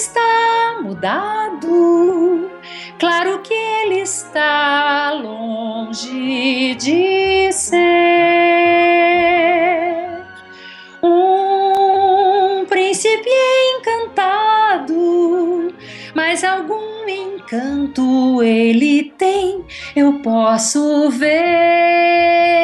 está mudado. Claro que ele está longe de ser um príncipe encantado, mas algum encanto ele tem, eu posso ver.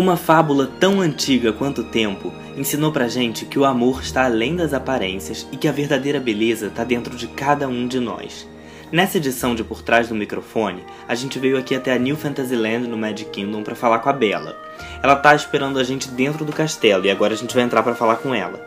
Uma fábula tão antiga quanto o tempo ensinou pra gente que o amor está além das aparências e que a verdadeira beleza está dentro de cada um de nós. Nessa edição de Por Trás do Microfone, a gente veio aqui até a New Fantasyland no Magic Kingdom para falar com a Bela. Ela tá esperando a gente dentro do castelo e agora a gente vai entrar para falar com ela.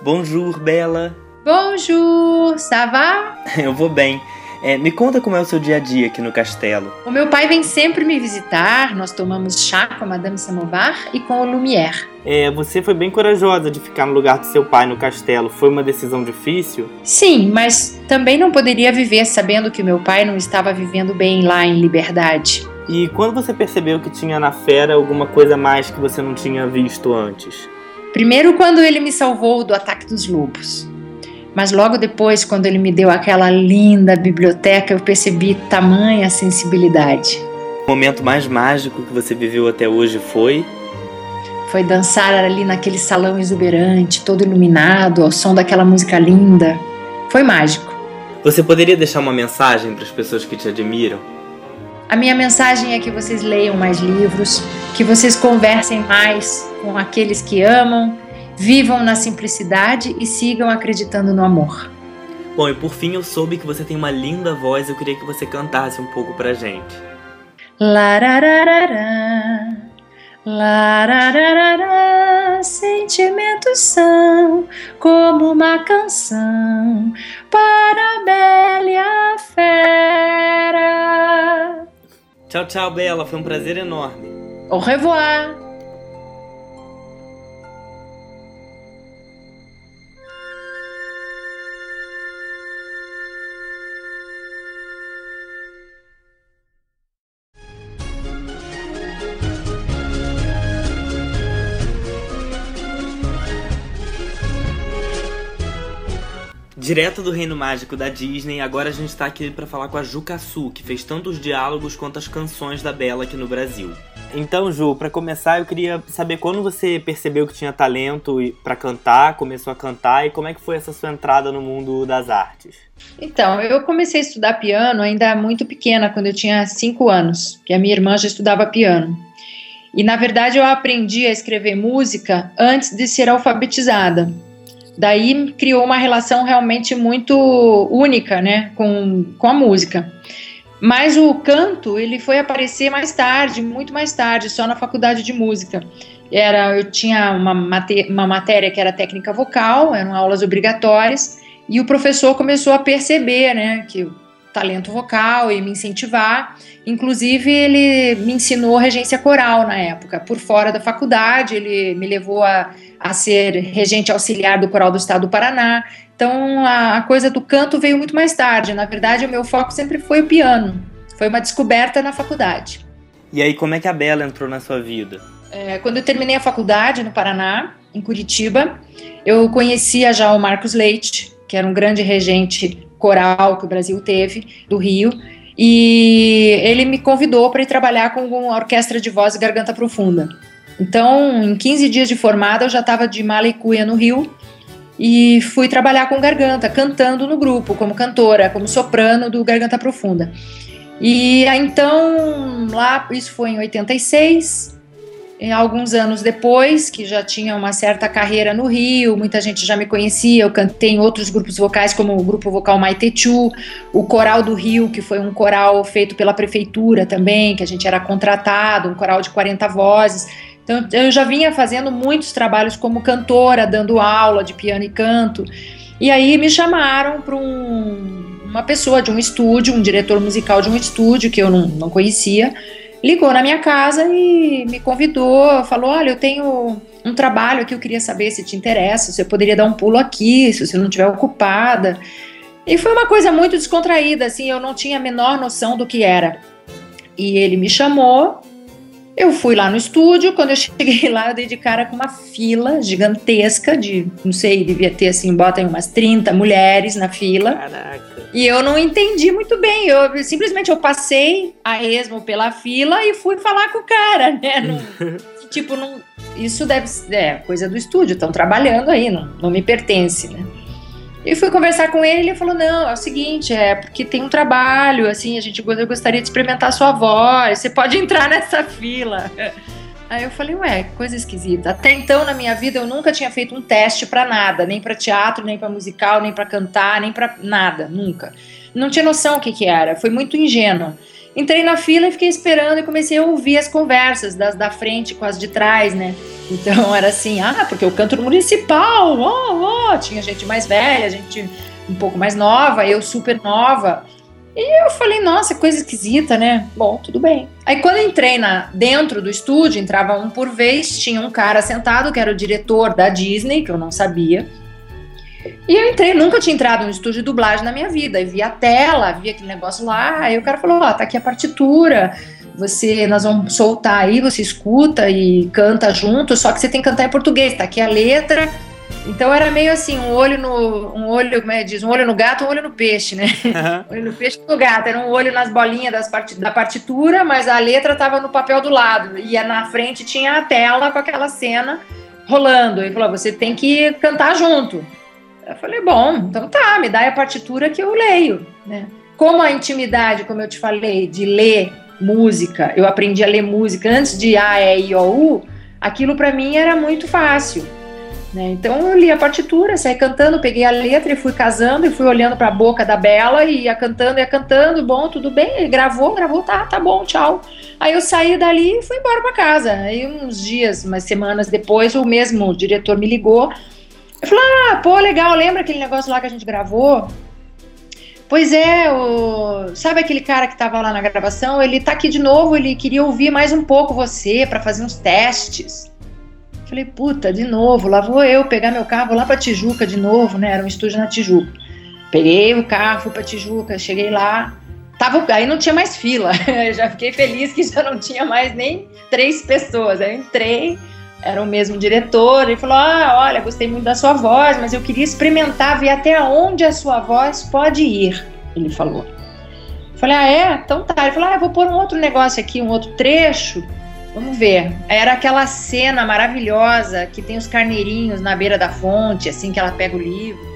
Bonjour, Bela! Bonjour, ça va? Eu vou bem. É, me conta como é o seu dia a dia aqui no castelo. O meu pai vem sempre me visitar, nós tomamos chá com a Madame Samovar e com o Lumière. É, você foi bem corajosa de ficar no lugar do seu pai no castelo. Foi uma decisão difícil? Sim, mas também não poderia viver sabendo que meu pai não estava vivendo bem lá em liberdade. E quando você percebeu que tinha na fera alguma coisa mais que você não tinha visto antes? Primeiro, quando ele me salvou do ataque dos lobos. Mas logo depois, quando ele me deu aquela linda biblioteca, eu percebi tamanha sensibilidade. O momento mais mágico que você viveu até hoje foi? Foi dançar ali naquele salão exuberante, todo iluminado, ao som daquela música linda. Foi mágico. Você poderia deixar uma mensagem para as pessoas que te admiram? A minha mensagem é que vocês leiam mais livros, que vocês conversem mais com aqueles que amam Vivam na simplicidade e sigam acreditando no amor. Bom, e por fim eu soube que você tem uma linda voz, eu queria que você cantasse um pouco pra gente. Larararara, larararara, sentimentos são como uma canção para a bela fera. Tchau, tchau, Bela, foi um prazer enorme. Au revoir. Direto do Reino Mágico da Disney, agora a gente está aqui para falar com a Ju Cassu, que fez tanto os diálogos quanto as canções da Bela aqui no Brasil. Então, Ju, para começar, eu queria saber quando você percebeu que tinha talento para cantar, começou a cantar e como é que foi essa sua entrada no mundo das artes? Então, eu comecei a estudar piano ainda muito pequena, quando eu tinha 5 anos, que a minha irmã já estudava piano. E na verdade eu aprendi a escrever música antes de ser alfabetizada. Daí criou uma relação realmente muito única, né, com, com a música. Mas o canto, ele foi aparecer mais tarde, muito mais tarde, só na faculdade de música. Era, eu tinha uma, uma matéria que era técnica vocal, eram aulas obrigatórias, e o professor começou a perceber, né, que talento vocal e me incentivar. Inclusive, ele me ensinou regência coral na época, por fora da faculdade, ele me levou a a ser regente auxiliar do Coral do Estado do Paraná. Então a, a, coisa do canto veio muito mais tarde. Na verdade, o meu foco sempre foi o piano. Foi uma descoberta na faculdade. E aí, como é que a Bela entrou na sua vida? É, quando eu terminei a faculdade no Paraná, em Curitiba, eu conhecia já o Marcos Leite, que era um grande regente coral que o Brasil teve, do Rio, e ele me convidou para ir trabalhar com a orquestra de voz e garganta profunda. Então, em 15 dias de formada, eu já estava de mala e cuia no Rio e fui trabalhar com garganta, cantando no grupo, como cantora, como soprano do Garganta Profunda. E então, lá, isso foi em 86, alguns anos depois, que já tinha uma certa carreira no Rio, muita gente já me conhecia, eu cantei em outros grupos vocais, como o grupo vocal Maitechu, o Coral do Rio, que foi um coral feito pela prefeitura também, que a gente era contratado, um coral de 40 vozes. Então eu já vinha fazendo muitos trabalhos como cantora, dando aula de piano e canto. E aí me chamaram para um, uma pessoa de um estúdio, um diretor musical de um estúdio que eu não, não conhecia, ligou na minha casa e me convidou, falou: Olha, eu tenho um trabalho que eu queria saber se te interessa, se eu poderia dar um pulo aqui, se você não estiver ocupada. E foi uma coisa muito descontraída, assim, eu não tinha a menor noção do que era. E ele me chamou, eu fui lá no estúdio, quando eu cheguei lá, eu dei de cara com uma fila gigantesca de, não sei, devia ter assim, botem umas 30 mulheres na fila. Caraca. E eu não entendi muito bem. Eu simplesmente eu passei a esmo pela fila e fui falar com o cara, né? Não, tipo, não, isso deve ser é, coisa do estúdio, estão trabalhando aí, não, não me pertence, né? E fui conversar com ele, ele falou: "Não, é o seguinte, é porque tem um trabalho, assim, a gente eu gostaria de experimentar a sua voz, você pode entrar nessa fila". Aí eu falei: "Ué, coisa esquisita. Até então na minha vida eu nunca tinha feito um teste para nada, nem para teatro, nem para musical, nem para cantar, nem para nada, nunca. Não tinha noção o que que era, foi muito ingênuo. Entrei na fila e fiquei esperando e comecei a ouvir as conversas das da frente com as de trás, né? Então era assim, ah, porque eu canto municipal, oh, oh. tinha gente mais velha, gente um pouco mais nova, eu super nova. E eu falei, nossa, coisa esquisita, né? Bom, tudo bem. Aí quando entrei na, dentro do estúdio, entrava um por vez, tinha um cara sentado que era o diretor da Disney, que eu não sabia. E eu entrei, nunca tinha entrado no estúdio de dublagem na minha vida. E vi a tela, vi aquele negócio lá. Aí o cara falou: Ó, oh, tá aqui a partitura. Você, nós vamos soltar aí, você escuta e canta junto, só que você tem que cantar em português, tá aqui a letra. Então era meio assim, um olho no. Um olho, como é diz? Um olho no gato, um olho no peixe, né? Uhum. olho no peixe no gato. Era um olho nas bolinhas das part, da partitura, mas a letra tava no papel do lado. E na frente tinha a tela com aquela cena rolando. Ele falou: você tem que cantar junto. Eu falei, bom, então tá, me dá a partitura que eu leio, né? Como a intimidade, como eu te falei, de ler música, eu aprendi a ler música antes de A, E, I, O, U, aquilo para mim era muito fácil. Né? Então eu li a partitura, saí cantando, peguei a letra e fui casando e fui olhando para a boca da Bela e ia cantando, ia cantando, bom, tudo bem, gravou, gravou, tá, tá bom, tchau. Aí eu saí dali e fui embora para casa. Aí uns dias, umas semanas depois, o mesmo diretor me ligou eu falei, ah, pô, legal, lembra aquele negócio lá que a gente gravou? Pois é, o... sabe aquele cara que estava lá na gravação? Ele tá aqui de novo, ele queria ouvir mais um pouco você para fazer uns testes. Falei, puta, de novo, lá vou eu pegar meu carro, vou lá pra Tijuca de novo, né? Era um estúdio na Tijuca. Peguei o carro, fui pra Tijuca, cheguei lá, tava, aí não tinha mais fila. Eu já fiquei feliz que já não tinha mais nem três pessoas. Aí eu entrei, era o mesmo diretor, ele falou: Ah, olha, gostei muito da sua voz, mas eu queria experimentar, ver até onde a sua voz pode ir. Ele falou. Falei: Ah, é? Então tá. Ele falou: Ah, eu vou pôr um outro negócio aqui, um outro trecho. Vamos ver. Era aquela cena maravilhosa que tem os carneirinhos na beira da fonte, assim que ela pega o livro.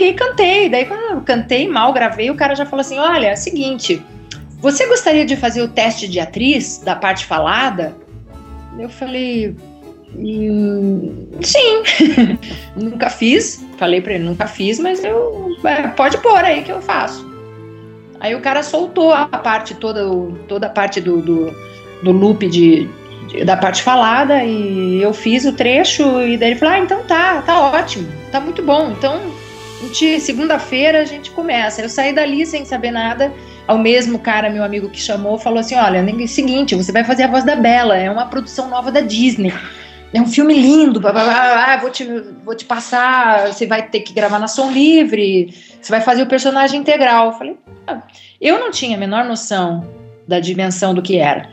Peguei e cantei. Daí, quando eu cantei mal, gravei, o cara já falou assim: olha, é seguinte, você gostaria de fazer o teste de atriz da parte falada? Eu falei, hum, sim, nunca fiz. Falei para ele, nunca fiz, mas eu é, pode pôr aí que eu faço. Aí o cara soltou a parte toda, toda a parte do, do, do loop de, de, da parte falada e eu fiz o trecho e daí ele falou, ah, então tá, tá ótimo, tá muito bom. Então segunda-feira a gente começa. Eu saí dali sem saber nada. Ao mesmo cara, meu amigo que chamou, falou assim: Olha, é o seguinte, você vai fazer a voz da Bela, é uma produção nova da Disney. É um filme lindo, blá, blá, blá, vou, te, vou te passar, você vai ter que gravar na som livre, você vai fazer o personagem integral. Eu falei, ah. eu não tinha a menor noção da dimensão do que era.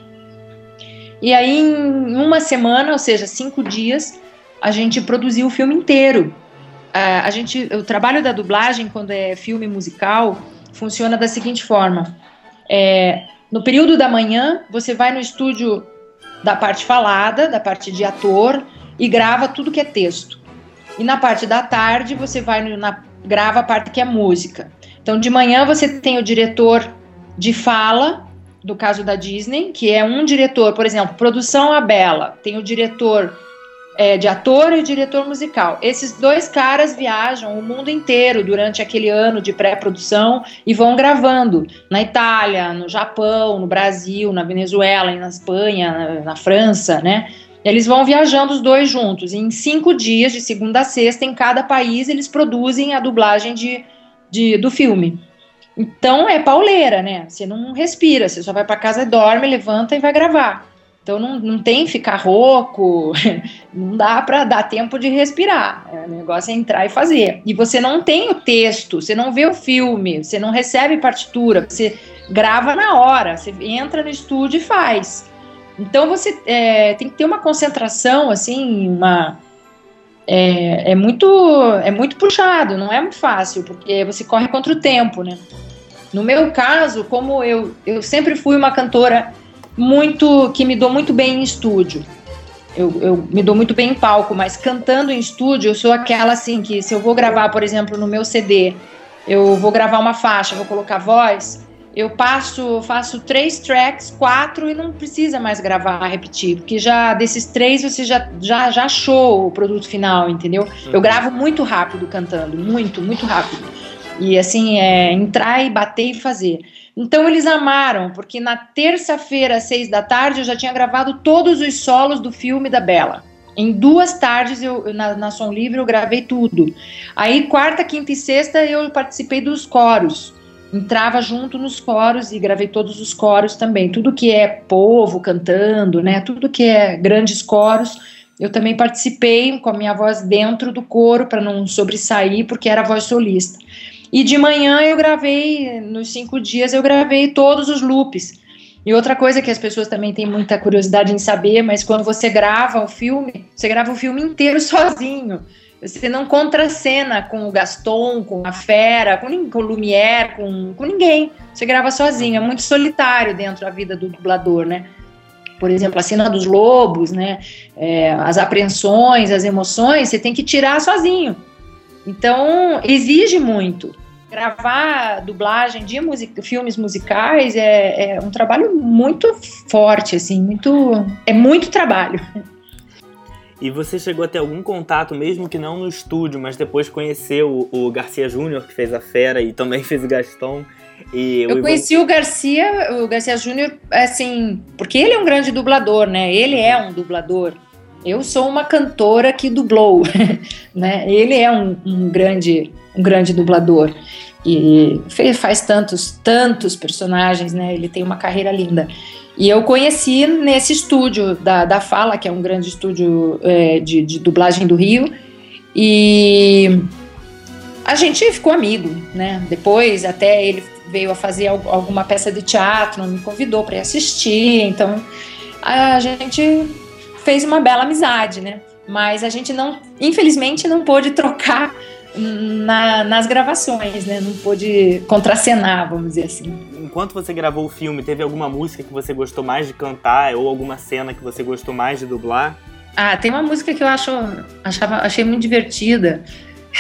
E aí, em uma semana, ou seja, cinco dias, a gente produziu o filme inteiro a, gente, o trabalho da dublagem, quando é filme musical, funciona da seguinte forma: é, no período da manhã, você vai no estúdio da parte falada, da parte de ator, e grava tudo que é texto. E na parte da tarde, você vai no, na, grava a parte que é música. Então, de manhã, você tem o diretor de fala, do caso da Disney, que é um diretor, por exemplo, produção a Bela, tem o diretor é, de ator e diretor musical. Esses dois caras viajam o mundo inteiro durante aquele ano de pré-produção e vão gravando na Itália, no Japão, no Brasil, na Venezuela, na Espanha, na, na França, né? Eles vão viajando os dois juntos. E em cinco dias, de segunda a sexta, em cada país, eles produzem a dublagem de, de do filme. Então é pauleira, né? Você não respira, você só vai para casa, dorme, levanta e vai gravar. Então não, não tem ficar rouco, não dá para dar tempo de respirar. É, o negócio é entrar e fazer. E você não tem o texto, você não vê o filme, você não recebe partitura, você grava na hora, você entra no estúdio e faz. Então você é, tem que ter uma concentração, assim, uma é, é, muito é muito puxado, não é muito fácil, porque você corre contra o tempo, né? No meu caso, como eu, eu sempre fui uma cantora muito que me dou muito bem em estúdio. Eu, eu, me dou muito bem em palco, mas cantando em estúdio, eu sou aquela assim que se eu vou gravar, por exemplo, no meu CD, eu vou gravar uma faixa, vou colocar voz, eu passo, faço três tracks, quatro e não precisa mais gravar, repetir, porque já desses três você já já, já achou o produto final, entendeu? Eu uhum. gravo muito rápido cantando, muito, muito rápido. E assim, é entrar e bater e fazer. Então eles amaram, porque na terça-feira, às seis da tarde, eu já tinha gravado todos os solos do filme da Bela. Em duas tardes, eu, na, na Som Livre, eu gravei tudo. Aí, quarta, quinta e sexta, eu participei dos coros. Entrava junto nos coros e gravei todos os coros também. Tudo que é povo cantando, né? Tudo que é grandes coros, eu também participei com a minha voz dentro do coro para não sobressair, porque era voz solista. E de manhã eu gravei, nos cinco dias, eu gravei todos os loops. E outra coisa que as pessoas também têm muita curiosidade em saber, mas quando você grava o filme, você grava o filme inteiro sozinho. Você não contracena com o Gaston, com a Fera, com, com o Lumière, com, com ninguém. Você grava sozinho. É muito solitário dentro da vida do dublador, né? Por exemplo, a cena dos lobos, né? É, as apreensões, as emoções, você tem que tirar sozinho. Então, exige muito. Gravar dublagem de music, filmes musicais é, é um trabalho muito forte, assim, muito. É muito trabalho. E você chegou a ter algum contato, mesmo que não no estúdio, mas depois conheceu o, o Garcia Júnior, que fez a Fera e também fez o Gaston. E eu conheci o Garcia, o Garcia Júnior, assim, porque ele é um grande dublador, né? Ele é um dublador. Eu sou uma cantora que dublou, né? Ele é um, um, grande, um grande dublador e faz tantos, tantos personagens, né? Ele tem uma carreira linda. E eu conheci nesse estúdio da, da Fala, que é um grande estúdio é, de, de dublagem do Rio, e a gente ficou amigo, né? Depois até ele veio a fazer alguma peça de teatro, me convidou para assistir, então a gente fez uma bela amizade, né? Mas a gente não, infelizmente, não pôde trocar na, nas gravações, né? Não pôde contracenar, vamos dizer assim. Enquanto você gravou o filme, teve alguma música que você gostou mais de cantar ou alguma cena que você gostou mais de dublar? Ah, tem uma música que eu acho, achava, achei muito divertida.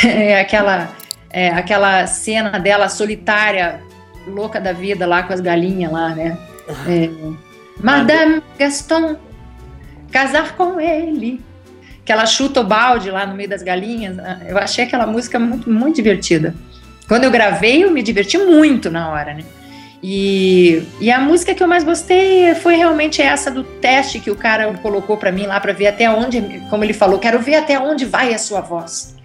É aquela, é, aquela cena dela solitária, louca da vida lá com as galinhas lá, né? É, Madame Gaston, casar com ele. Que ela chuta o balde lá no meio das galinhas. Ah, eu achei aquela música muito, muito divertida. Quando eu gravei, eu me diverti muito na hora, né? E, e a música que eu mais gostei foi realmente essa do teste que o cara colocou para mim lá para ver até onde, como ele falou, quero ver até onde vai a sua voz.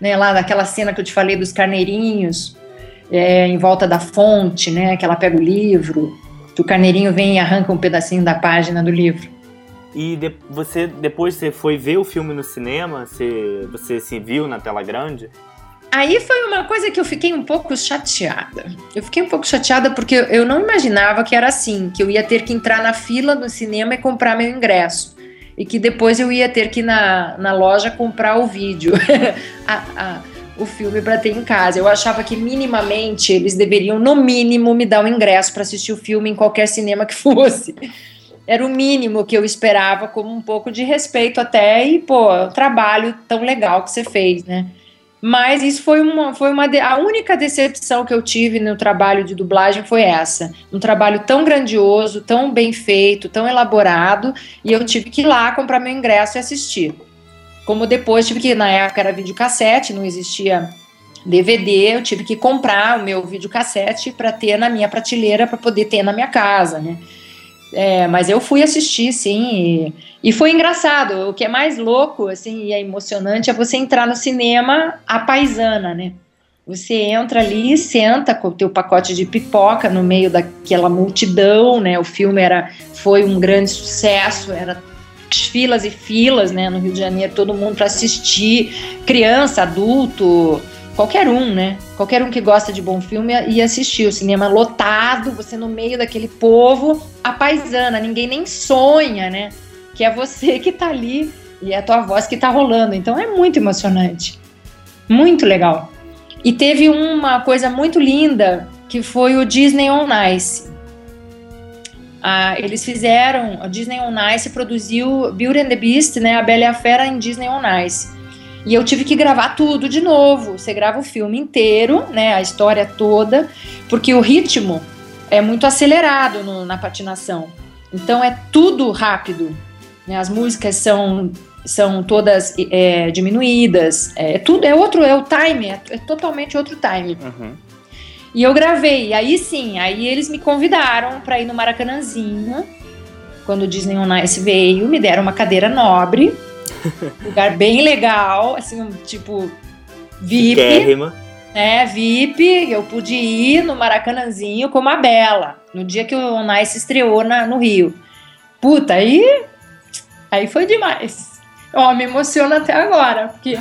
Né, lá naquela cena que eu te falei dos carneirinhos, é, em volta da fonte, né, que ela pega o livro, que o carneirinho vem e arranca um pedacinho da página do livro. E de, você depois você foi ver o filme no cinema? Você, você se viu na tela grande? Aí foi uma coisa que eu fiquei um pouco chateada. Eu fiquei um pouco chateada porque eu não imaginava que era assim, que eu ia ter que entrar na fila do cinema e comprar meu ingresso. E que depois eu ia ter que ir na, na loja comprar o vídeo, a, a, o filme para ter em casa. Eu achava que minimamente eles deveriam, no mínimo, me dar um ingresso para assistir o filme em qualquer cinema que fosse era o mínimo que eu esperava, como um pouco de respeito até, e, pô, o trabalho tão legal que você fez, né? Mas isso foi uma, foi uma a única decepção que eu tive no trabalho de dublagem foi essa. Um trabalho tão grandioso, tão bem feito, tão elaborado, e eu tive que ir lá comprar meu ingresso e assistir. como depois tive que, na época era videocassete, não existia DVD, eu tive que comprar o meu videocassete para ter na minha prateleira para poder ter na minha casa, né? É, mas eu fui assistir, sim, e, e, foi engraçado. O que é mais louco, assim, e é emocionante é você entrar no cinema a paisana, né? Você entra ali, senta com o teu pacote de pipoca no meio daquela multidão, né? O filme era, foi um grande sucesso, era filas e filas, né? No Rio de Janeiro, todo mundo para assistir, criança, adulto, qualquer um, né? Qualquer um que gosta de bom filme ia assistir. O cinema lotado, você no meio daquele povo, a paisana, ninguém nem sonha, né? Que é você que tá ali e é a tua voz que tá rolando. Então é muito emocionante. Muito legal. E teve uma coisa muito linda que foi o Disney on Ice. Ah, eles fizeram, a Disney on Ice produziu Beauty and the Beast, né, a Bela e a Fera em Disney on Ice. E eu tive que gravar tudo de novo. Você grava o filme inteiro, né, a história toda, porque o ritmo é muito acelerado no, na patinação. Então é tudo rápido. Né, as músicas são são todas é, diminuídas. É, é, tudo é outro, é o time, é, é totalmente outro time. Uhum. E eu gravei. Aí sim, aí eles me convidaram para ir no Maracanãzinho. Quando o Disney On Ice veio, me deram uma cadeira nobre lugar bem legal, assim, tipo, VIP. Quérrima. Né, VIP, eu pude ir no Maracanãzinho como a Bela, no dia que o Nice estreou na, no Rio. Puta, aí, aí foi demais. Ó, me emociona até agora, porque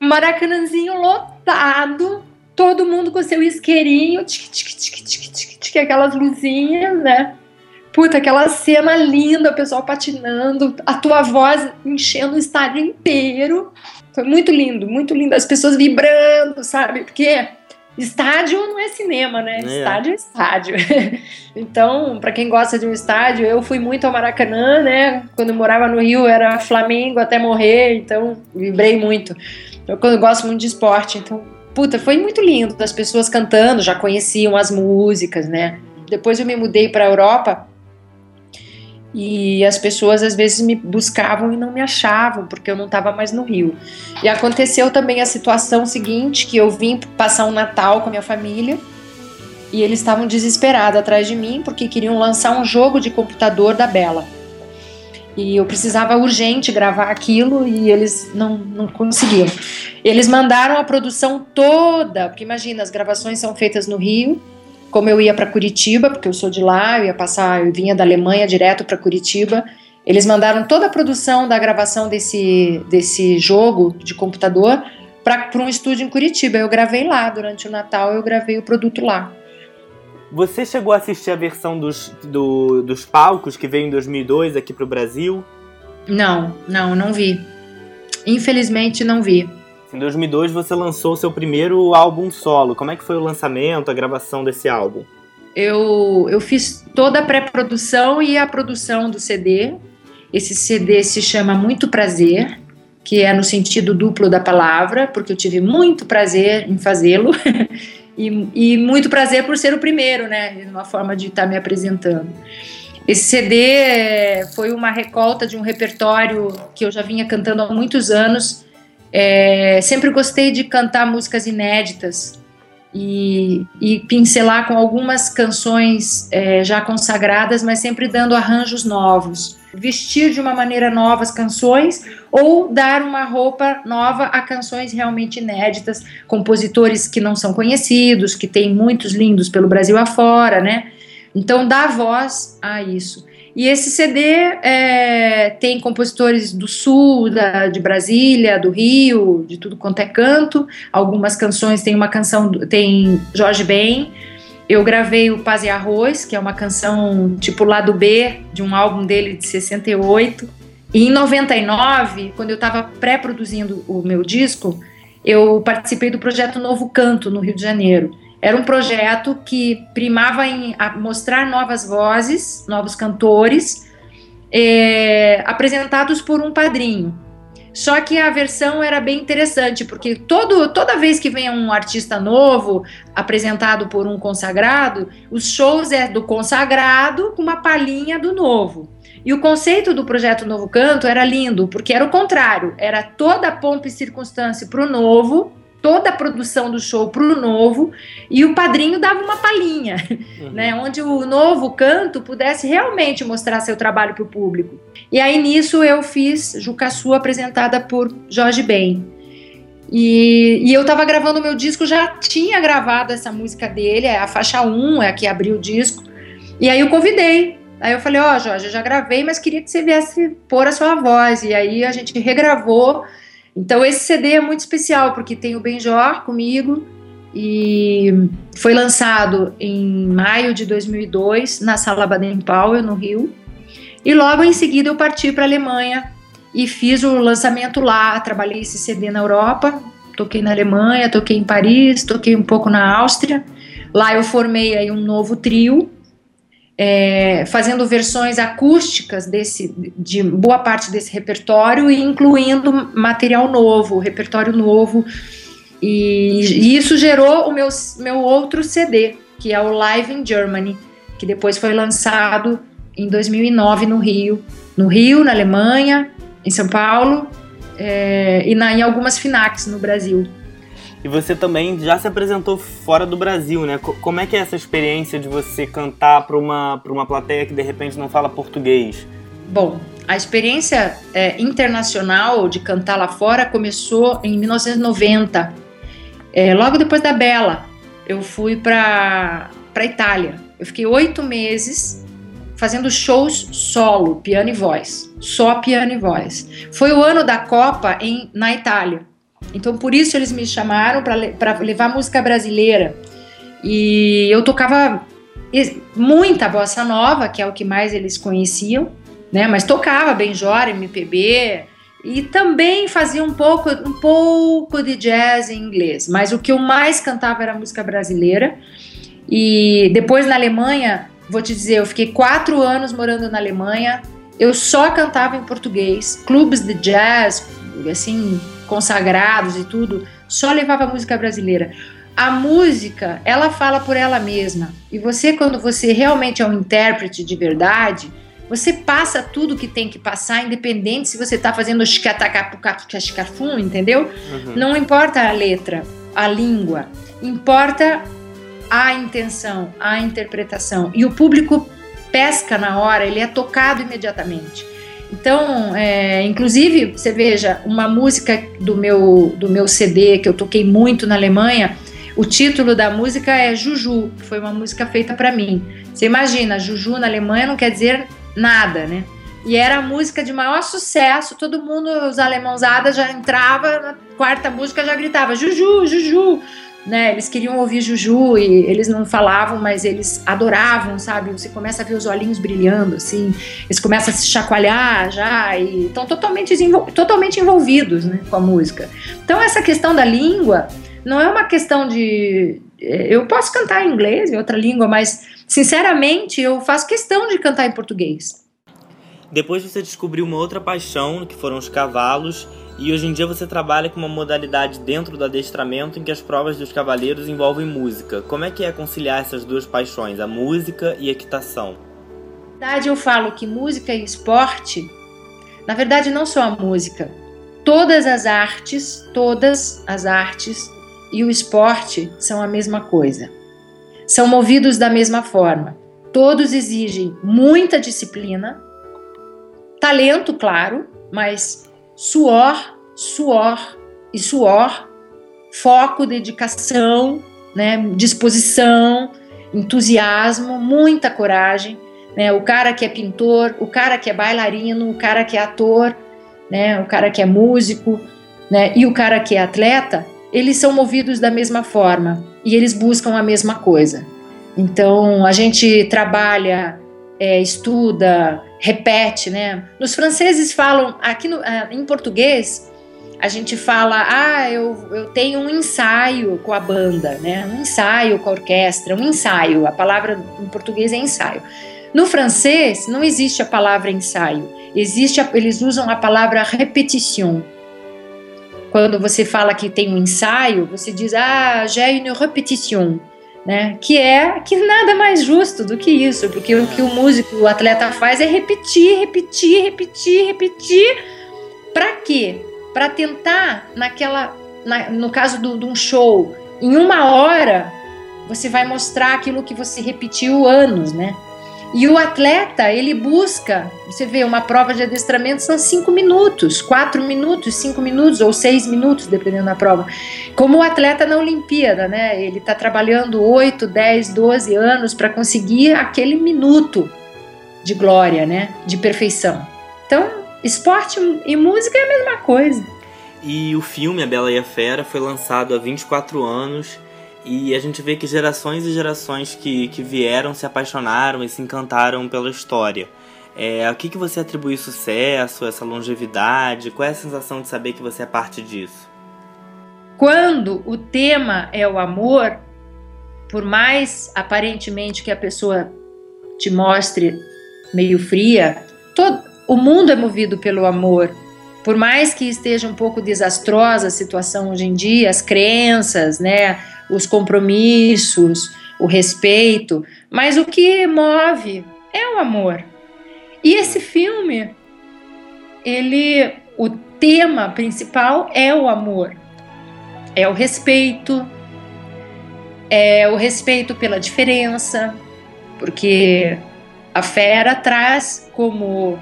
Maracanãzinho lotado, todo mundo com seu isqueirinho, tic, tic, tic, tic, tic, tic, aquelas luzinhas, né? Puta, aquela cena linda, o pessoal patinando, a tua voz enchendo o estádio inteiro. Foi muito lindo, muito lindo. As pessoas vibrando, sabe? Porque estádio não é cinema, né? É. Estádio é estádio. então, para quem gosta de um estádio, eu fui muito ao Maracanã, né? Quando eu morava no Rio, era Flamengo até morrer, então vibrei muito. Eu, eu gosto muito de esporte, então, puta, foi muito lindo. As pessoas cantando, já conheciam as músicas, né? Depois eu me mudei para a Europa e as pessoas às vezes me buscavam e não me achavam porque eu não estava mais no Rio. E aconteceu também a situação seguinte que eu vim passar um Natal com a minha família e eles estavam desesperados atrás de mim porque queriam lançar um jogo de computador da Bela. E eu precisava urgente gravar aquilo e eles não, não conseguiam. Eles mandaram a produção toda, porque imagina, as gravações são feitas no Rio, como eu ia para Curitiba, porque eu sou de lá, eu ia passar, eu vinha da Alemanha direto para Curitiba. Eles mandaram toda a produção da gravação desse, desse jogo de computador para um estúdio em Curitiba. Eu gravei lá durante o Natal, eu gravei o produto lá. Você chegou a assistir a versão dos, do, dos palcos que veio em 2002 aqui para o Brasil? Não, não, não vi. Infelizmente não vi. Em 2002 você lançou seu primeiro álbum solo. Como é que foi o lançamento, a gravação desse álbum? Eu, eu fiz toda a pré-produção e a produção do CD. Esse CD se chama Muito Prazer, que é no sentido duplo da palavra, porque eu tive muito prazer em fazê-lo. e, e, muito prazer por ser o primeiro, né? Uma forma de estar me apresentando. Esse CD foi uma recolta de um repertório que eu já vinha cantando há muitos anos é, sempre gostei de cantar músicas inéditas e, e pincelar com algumas canções é, já consagradas, mas sempre dando arranjos novos. Vestir de uma maneira nova as canções ou dar uma roupa nova a canções realmente inéditas, compositores que não são conhecidos, que tem muitos lindos pelo Brasil afora, né? Então, dá voz a isso. E esse CD é, tem compositores do Sul, da, de Brasília, do Rio, de tudo quanto é canto. Algumas canções tem uma canção, tem Jorge Ben. Eu gravei o Paz e Arroz, que é uma canção tipo lado B de um álbum dele de 68. E em 99, quando eu estava pré-produzindo o meu disco, eu participei do projeto Novo Canto no Rio de Janeiro. Era um projeto que primava em mostrar novas vozes, novos cantores, é, apresentados por um padrinho. Só que a versão era bem interessante, porque todo, toda vez que vem um artista novo, apresentado por um consagrado, os shows é do consagrado com uma palhinha do novo. E o conceito do projeto Novo Canto era lindo, porque era o contrário, era toda pompa e circunstância para o novo, toda a produção do show para o novo, e o padrinho dava uma palhinha, uhum. né, onde o novo canto pudesse realmente mostrar seu trabalho para o público. E aí nisso eu fiz Jucaçu apresentada por Jorge Ben. E, e eu estava gravando o meu disco, já tinha gravado essa música dele, é a faixa 1, é a que abriu o disco. E aí eu convidei Aí eu falei, ó, oh, Jorge, eu já gravei, mas queria que você viesse pôr a sua voz. E aí a gente regravou. Então esse CD é muito especial, porque tem o Benjor comigo, e foi lançado em maio de 2002 na Sala Baden-Powell, no Rio. E logo em seguida eu parti para a Alemanha e fiz o lançamento lá. Trabalhei esse CD na Europa, toquei na Alemanha, toquei em Paris, toquei um pouco na Áustria. Lá eu formei aí um novo trio é, fazendo versões acústicas desse, de boa parte desse repertório e incluindo material novo, repertório novo. E, e, isso gerou o meu, meu outro CD, que é o Live in Germany, que depois foi lançado em 2009 no Rio. No Rio, na Alemanha, em São Paulo é, e na, em algumas FINACs no Brasil. E você também já se apresentou fora do Brasil, né? Como é que é essa experiência de você cantar para uma, uma plateia que de repente não fala português? Bom, a experiência é, internacional de cantar lá fora começou em 1990, é, logo depois da Bela. Eu fui para Itália. Eu fiquei oito meses fazendo shows solo, piano e voz, só piano e voz. Foi o ano da Copa em, na Itália. Então por isso eles me chamaram para levar música brasileira. E eu tocava muita bossa nova, que é o que mais eles conheciam, né? Mas tocava Benjora, MPB e também fazia um pouco um pouco de jazz em inglês. Mas o que eu mais cantava era música brasileira. E depois na Alemanha, vou te dizer, eu fiquei quatro anos morando na Alemanha. Eu só cantava em português, clubes de jazz, assim consagrados e tudo, só levava música brasileira. A música, ela fala por ela mesma. E você, quando você realmente é um intérprete de verdade, você passa tudo que tem que passar, independente se você está fazendo xicatacapum, entendeu? Uhum. Não importa a letra, a língua, importa a intenção, a interpretação. E o público pesca na hora, ele é tocado imediatamente. Então, é, inclusive, você veja, uma música do meu, do meu CD que eu toquei muito na Alemanha, o título da música é Juju, que foi uma música feita para mim. Você imagina, Juju na Alemanha não quer dizer nada, né? E era a música de maior sucesso, todo mundo, os alemãozadas já entrava na quarta música já gritava Juju, Juju né? Eles queriam ouvir Juju e eles não falavam, mas eles adoravam, sabe? Você começa a ver os olhinhos brilhando, assim, eles começam a se chacoalhar já e estão totalmente, totalmente envolvidos né, com a música. Então, essa questão da língua não é uma questão de. Eh, eu posso cantar em inglês, em outra língua, mas, sinceramente, eu faço questão de cantar em português. Depois você descobriu uma outra paixão, que foram os cavalos e hoje em dia você trabalha com uma modalidade dentro do adestramento em que as provas dos cavaleiros envolvem música. Como é que é conciliar essas duas paixões, a música e a equitação? Na verdade, eu falo que música e esporte, na verdade, não só a música. Todas as artes, todas as artes e o esporte são a mesma coisa. São movidos da mesma forma. Todos exigem muita disciplina, talento, claro, mas suor, suor e suor, foco, dedicação, né, disposição, entusiasmo, muita coragem. Né, o cara que é pintor, o cara que é bailarino, o cara que é ator, né, o cara que é músico, né, e o cara que é atleta, eles são movidos da mesma forma e eles buscam a mesma coisa. Então a gente trabalha, é, estuda, repete, né? Nos franceses falam, aqui no, ah, em português, a gente fala, ah, eu, eu tenho um ensaio com a banda, né? Um ensaio com a orquestra, um ensaio. A palavra em português é ensaio. No francês, não existe a palavra ensaio. Existe, a, eles usam a palavra repetition. Quando você fala que tem um ensaio, você diz, ah, j'ai une répétition. Né? Que é que nada mais justo do que isso, porque o que o músico, o atleta faz é repetir, repetir, repetir, repetir. Para quê? Para tentar naquela, na, no caso de um show, em uma hora você vai mostrar aquilo que você repetiu anos, né? E o atleta, ele busca, você vê, uma prova de adestramento são cinco minutos, quatro minutos, cinco minutos ou seis minutos, dependendo da prova. Como o atleta na Olimpíada, né? Ele está trabalhando oito, dez, doze anos para conseguir aquele minuto de glória, né? De perfeição. Então, esporte e música é a mesma coisa. E o filme A Bela e a Fera foi lançado há 24 anos e a gente vê que gerações e gerações que, que vieram se apaixonaram e se encantaram pela história. É, a que, que você atribui sucesso, essa longevidade? Qual é a sensação de saber que você é parte disso? Quando o tema é o amor, por mais aparentemente que a pessoa te mostre meio fria, todo, o mundo é movido pelo amor. Por mais que esteja um pouco desastrosa a situação hoje em dia, as crenças, né, os compromissos, o respeito, mas o que move é o amor. E esse filme, ele, o tema principal é o amor, é o respeito, é o respeito pela diferença, porque a fera traz como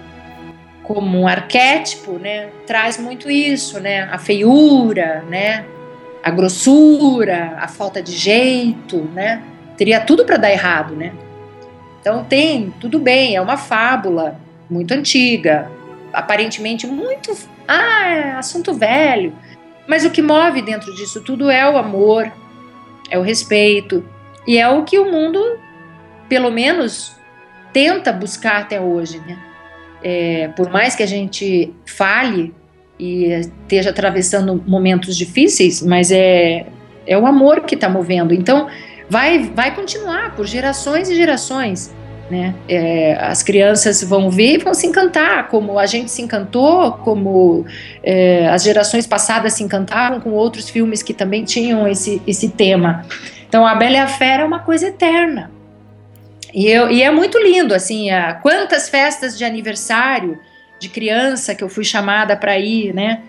como um arquétipo, né? Traz muito isso, né? A feiura, né? A grossura, a falta de jeito, né? Teria tudo para dar errado, né? Então tem, tudo bem, é uma fábula muito antiga, aparentemente muito, ah, é assunto velho. Mas o que move dentro disso tudo é o amor, é o respeito e é o que o mundo, pelo menos, tenta buscar até hoje, né? É, por mais que a gente fale e esteja atravessando momentos difíceis, mas é, é o amor que está movendo. Então, vai, vai continuar por gerações e gerações. Né? É, as crianças vão ver e vão se encantar, como a gente se encantou, como é, as gerações passadas se encantavam com outros filmes que também tinham esse, esse tema. Então, A Bela e a Fera é uma coisa eterna. E, eu, e é muito lindo, assim, a, quantas festas de aniversário de criança que eu fui chamada para ir, né?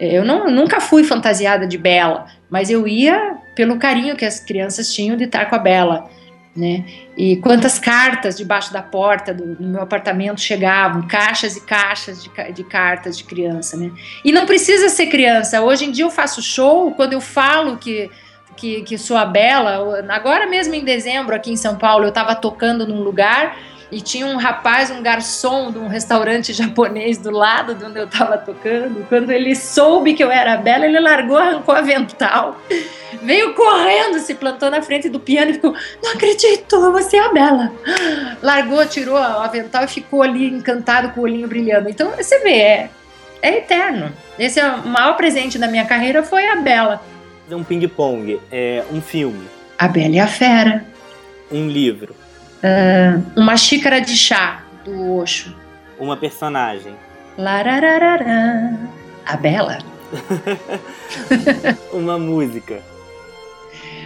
Eu não, nunca fui fantasiada de Bela, mas eu ia pelo carinho que as crianças tinham de estar com a Bela, né? E quantas cartas debaixo da porta do, do meu apartamento chegavam, caixas e caixas de, de, cartas de criança, né? E não precisa ser criança. Hoje em dia eu faço show, quando eu falo que que, que sou a Bela, agora mesmo em dezembro aqui em São Paulo eu estava tocando num lugar e tinha um rapaz, um garçom de um restaurante japonês do lado de onde eu estava tocando. Quando ele soube que eu era Bela, ele largou, arrancou a avental, veio correndo, se plantou na frente do piano e ficou: Não acredito, você é a Bela. Largou, tirou a avental e ficou ali encantado com o olhinho brilhando. Então você vê, é, é eterno. Esse é o maior presente da minha carreira foi a Bela. Um ping-pong, é um filme. A Bela e a Fera. Um livro Uh, uma xícara de chá do Osho. Uma personagem. Larararara. A Bela. uma música.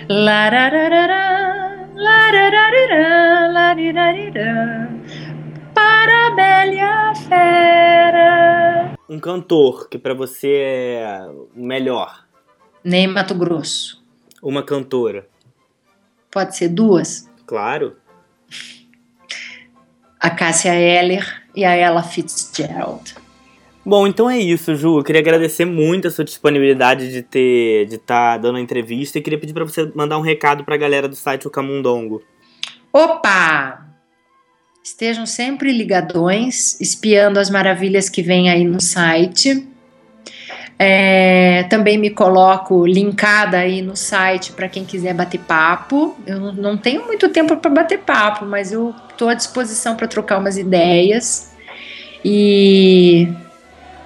Larararara, larararara, larirarira, para a Bela Fera. Um cantor que para você é o melhor. Nem Mato Grosso. Uma cantora. Pode ser duas? Claro a Cássia Eller e a Ella Fitzgerald. Bom, então é isso, Ju. Eu queria agradecer muito a sua disponibilidade de ter de estar tá dando a entrevista e queria pedir para você mandar um recado para a galera do site O Camundongo. Opa! Estejam sempre ligadões, espiando as maravilhas que vem aí no site. É, também me coloco linkada aí no site para quem quiser bater papo. Eu não tenho muito tempo para bater papo, mas eu estou à disposição para trocar umas ideias. E,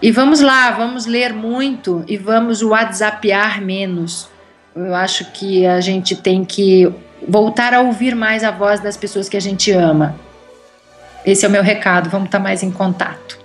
e vamos lá, vamos ler muito e vamos WhatsAppear menos. Eu acho que a gente tem que voltar a ouvir mais a voz das pessoas que a gente ama. Esse é o meu recado, vamos estar tá mais em contato.